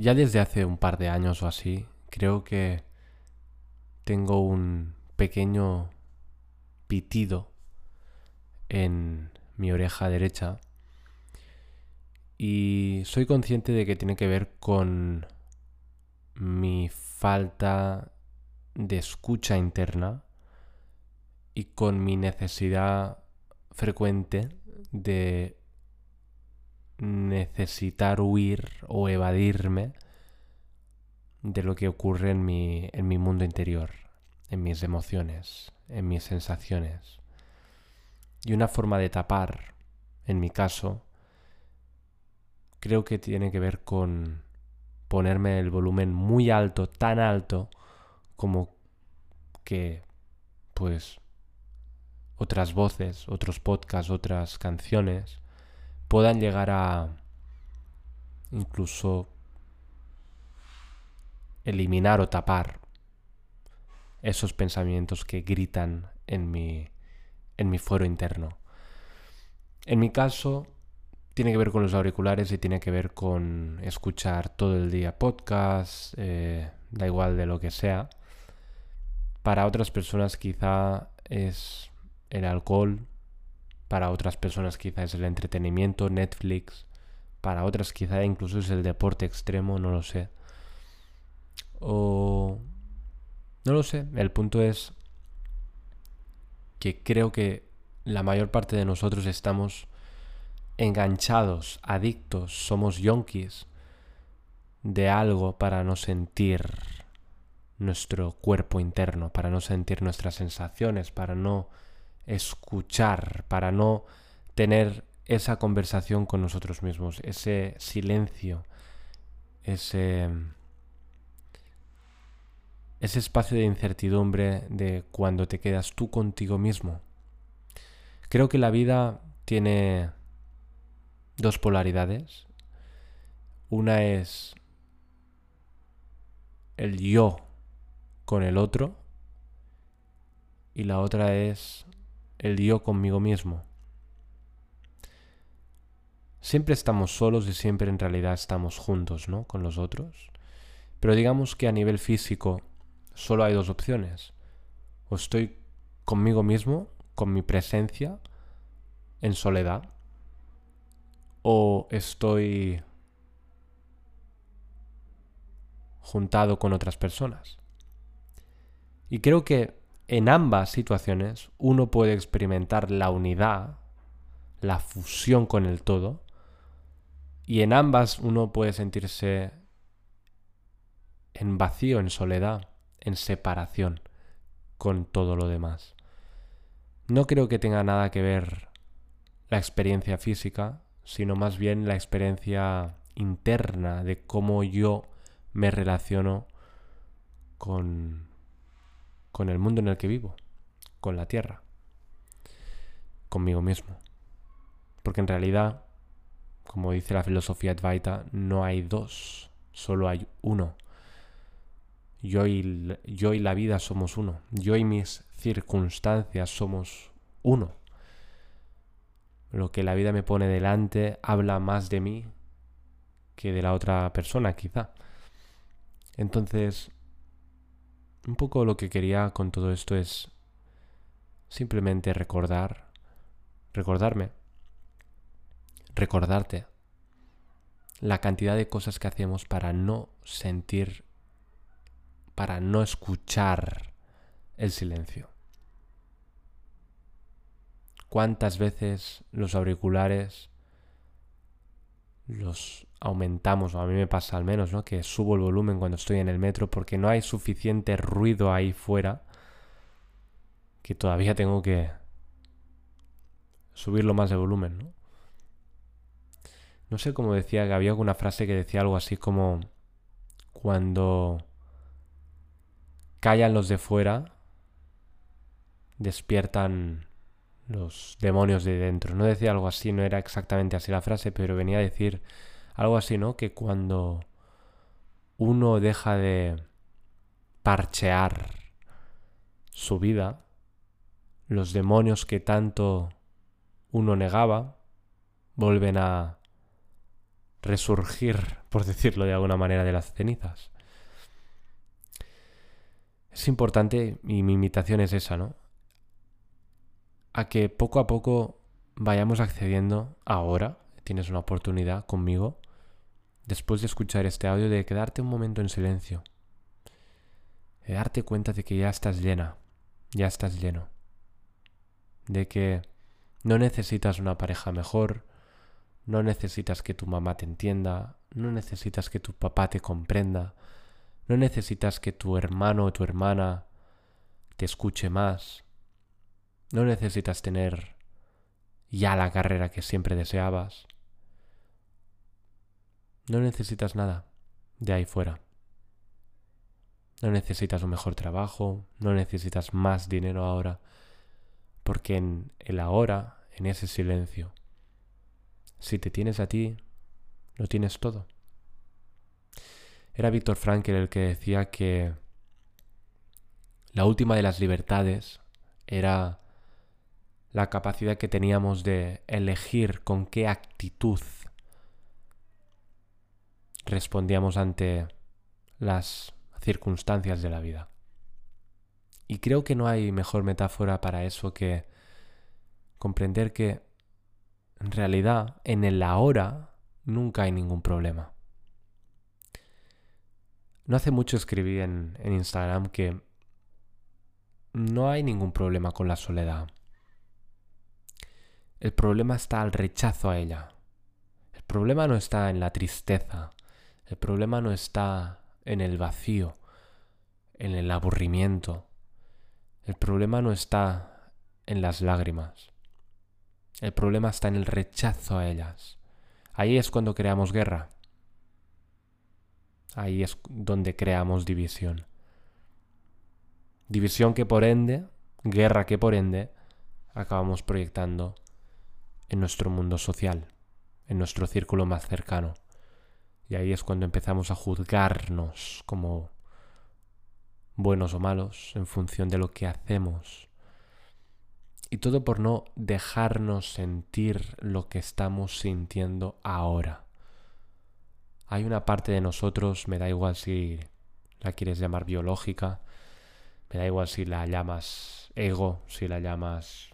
Ya desde hace un par de años o así, creo que tengo un pequeño pitido en mi oreja derecha y soy consciente de que tiene que ver con mi falta de escucha interna y con mi necesidad frecuente de necesitar huir o evadirme de lo que ocurre en mi, en mi mundo interior, en mis emociones, en mis sensaciones. Y una forma de tapar, en mi caso, creo que tiene que ver con ponerme el volumen muy alto, tan alto como que, pues, otras voces, otros podcasts, otras canciones puedan llegar a incluso eliminar o tapar esos pensamientos que gritan en mi, en mi fuero interno. En mi caso, tiene que ver con los auriculares y tiene que ver con escuchar todo el día podcast, eh, da igual de lo que sea. Para otras personas quizá es el alcohol, para otras personas quizá es el entretenimiento, Netflix, para otras quizá incluso es el deporte extremo, no lo sé. O... No lo sé, el punto es que creo que la mayor parte de nosotros estamos enganchados, adictos, somos yonkis de algo para no sentir nuestro cuerpo interno, para no sentir nuestras sensaciones, para no escuchar, para no tener esa conversación con nosotros mismos, ese silencio, ese, ese espacio de incertidumbre de cuando te quedas tú contigo mismo. Creo que la vida tiene dos polaridades. Una es el yo con el otro y la otra es el yo conmigo mismo. Siempre estamos solos y siempre en realidad estamos juntos, ¿no? Con los otros. Pero digamos que a nivel físico solo hay dos opciones. O estoy conmigo mismo, con mi presencia, en soledad. O estoy juntado con otras personas. Y creo que en ambas situaciones uno puede experimentar la unidad, la fusión con el todo, y en ambas uno puede sentirse en vacío, en soledad, en separación con todo lo demás. No creo que tenga nada que ver la experiencia física, sino más bien la experiencia interna de cómo yo me relaciono con con el mundo en el que vivo, con la tierra, conmigo mismo. Porque en realidad, como dice la filosofía Advaita, no hay dos, solo hay uno. Yo y, yo y la vida somos uno. Yo y mis circunstancias somos uno. Lo que la vida me pone delante habla más de mí que de la otra persona, quizá. Entonces, un poco lo que quería con todo esto es simplemente recordar, recordarme, recordarte la cantidad de cosas que hacemos para no sentir, para no escuchar el silencio. ¿Cuántas veces los auriculares los aumentamos, o a mí me pasa al menos, ¿no? Que subo el volumen cuando estoy en el metro porque no hay suficiente ruido ahí fuera que todavía tengo que subirlo más de volumen, ¿no? No sé cómo decía, que había alguna frase que decía algo así como cuando callan los de fuera, despiertan los demonios de dentro. No decía algo así, no era exactamente así la frase, pero venía a decir algo así, ¿no? Que cuando uno deja de parchear su vida, los demonios que tanto uno negaba vuelven a resurgir, por decirlo de alguna manera, de las cenizas. Es importante, y mi invitación es esa, ¿no? A que poco a poco vayamos accediendo ahora, tienes una oportunidad conmigo, después de escuchar este audio, de quedarte un momento en silencio, de darte cuenta de que ya estás llena, ya estás lleno, de que no necesitas una pareja mejor, no necesitas que tu mamá te entienda, no necesitas que tu papá te comprenda, no necesitas que tu hermano o tu hermana te escuche más, no necesitas tener ya la carrera que siempre deseabas, no necesitas nada de ahí fuera. No necesitas un mejor trabajo, no necesitas más dinero ahora, porque en el ahora, en ese silencio, si te tienes a ti, lo tienes todo. Era Víctor Frankel el que decía que la última de las libertades era la capacidad que teníamos de elegir con qué actitud respondíamos ante las circunstancias de la vida. Y creo que no hay mejor metáfora para eso que comprender que en realidad en el ahora nunca hay ningún problema. No hace mucho escribí en, Instagram que no hay ningún problema con la soledad. El problema está al rechazo a ella. El problema no está en la tristeza. El problema no está en el vacío, en el aburrimiento. El problema no está en las lágrimas. El problema está en el rechazo a ellas. Ahí es cuando creamos guerra. Ahí es donde creamos división. División que por ende, guerra que por ende, acabamos proyectando en nuestro mundo social, en nuestro círculo más cercano. Y ahí es cuando empezamos a juzgarnos como buenos o malos en función de lo que hacemos. Y todo por no dejarnos sentir lo que estamos sintiendo ahora. Hay una parte de nosotros, me da igual si la quieres llamar biológica, me da igual si la llamas ego, si la llamas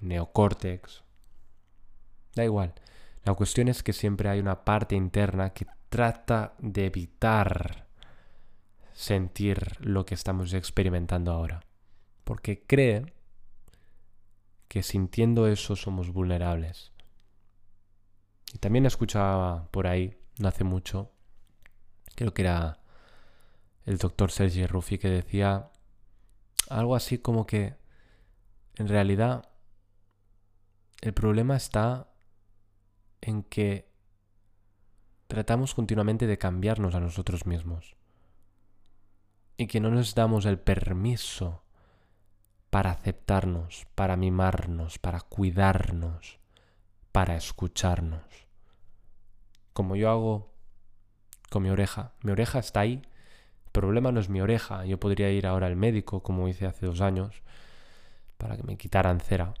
neocórtex, da igual. La cuestión es que siempre hay una parte interna que trata de evitar sentir lo que estamos experimentando ahora. Porque cree que sintiendo eso somos vulnerables. Y también escuchaba por ahí, no hace mucho, creo que era el doctor Sergi Ruffi que decía algo así como que en realidad el problema está en que tratamos continuamente de cambiarnos a nosotros mismos y que no nos damos el permiso para aceptarnos, para mimarnos, para cuidarnos, para escucharnos. Como yo hago con mi oreja. Mi oreja está ahí. El problema no es mi oreja. Yo podría ir ahora al médico, como hice hace dos años, para que me quitaran cera.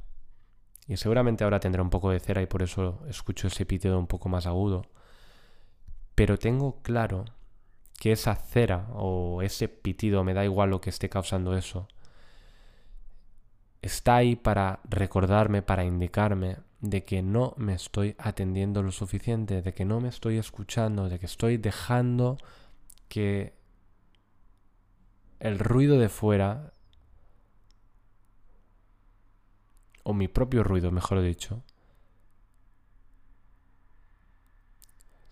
Y seguramente ahora tendré un poco de cera y por eso escucho ese pitido un poco más agudo. Pero tengo claro que esa cera o ese pitido, me da igual lo que esté causando eso, está ahí para recordarme, para indicarme de que no me estoy atendiendo lo suficiente, de que no me estoy escuchando, de que estoy dejando que el ruido de fuera, o mi propio ruido, mejor dicho,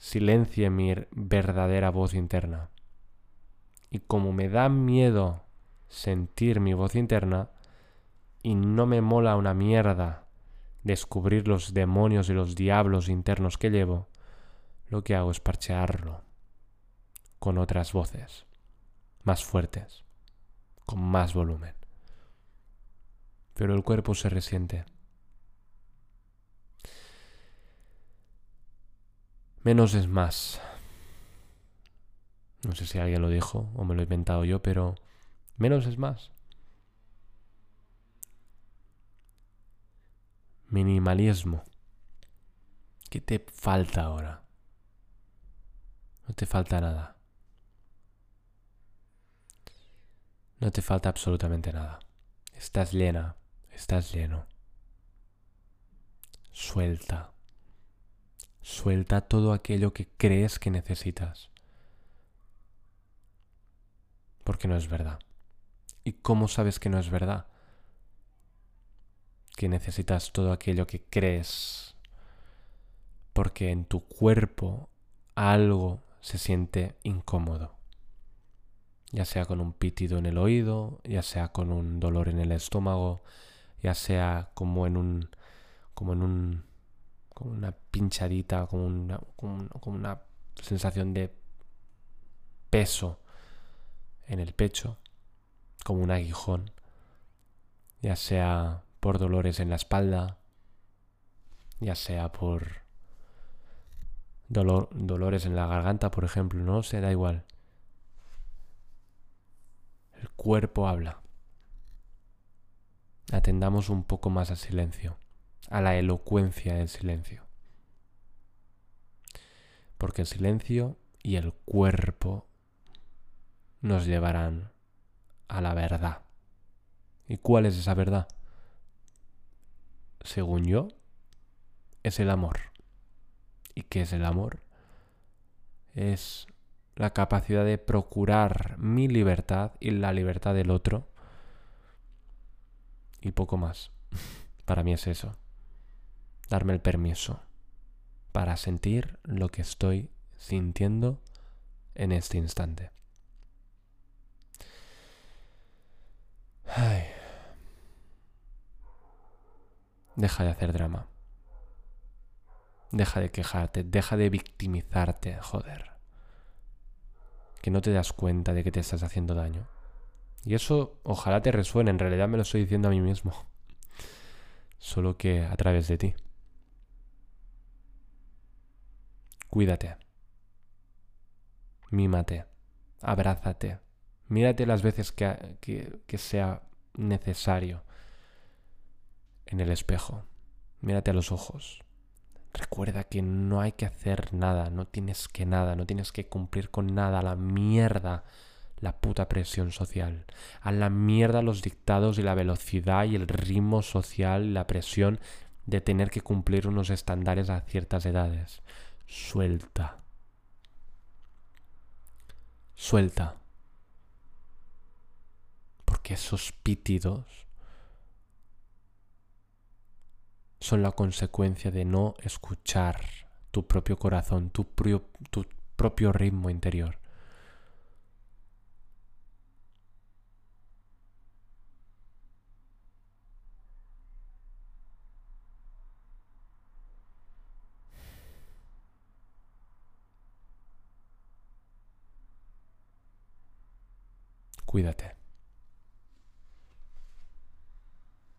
silencie mi verdadera voz interna. Y como me da miedo sentir mi voz interna, y no me mola una mierda descubrir los demonios y los diablos internos que llevo, lo que hago es parchearlo con otras voces, más fuertes, con más volumen. Pero el cuerpo se resiente. Menos es más. No sé si alguien lo dijo o me lo he inventado yo, pero menos es más. Minimalismo. ¿Qué te falta ahora? No te falta nada. No te falta absolutamente nada. Estás llena, estás lleno. Suelta. Suelta todo aquello que crees que necesitas. Porque no es verdad. ¿Y cómo sabes que no es verdad? Que necesitas todo aquello que crees. Porque en tu cuerpo algo se siente incómodo. Ya sea con un pitido en el oído, ya sea con un dolor en el estómago, ya sea como en un. como en un. Como una pinchadita, como una, como una sensación de peso en el pecho, como un aguijón, ya sea por dolores en la espalda, ya sea por dolor, dolores en la garganta, por ejemplo, no se da igual. El cuerpo habla. Atendamos un poco más al silencio, a la elocuencia del silencio. Porque el silencio y el cuerpo nos llevarán a la verdad. ¿Y cuál es esa verdad? Según yo, es el amor. ¿Y qué es el amor? Es la capacidad de procurar mi libertad y la libertad del otro. Y poco más. Para mí es eso. Darme el permiso para sentir lo que estoy sintiendo en este instante. Ay. Deja de hacer drama. Deja de quejarte, deja de victimizarte, joder. Que no te das cuenta de que te estás haciendo daño. Y eso ojalá te resuene, en realidad me lo estoy diciendo a mí mismo. Solo que a través de ti. Cuídate. Mímate. Abrázate. Mírate las veces que, sea necesario en el espejo. Mírate a los ojos. Recuerda que no hay que hacer nada, no tienes que nada, no tienes que cumplir con nada, la mierda la puta presión social, a la mierda los dictados y la velocidad y el ritmo social la presión de tener que cumplir unos estándares a ciertas edades. Suelta. Suelta que esos pítidos son la consecuencia de no escuchar tu propio corazón, tu, tu propio ritmo interior. Cuídate.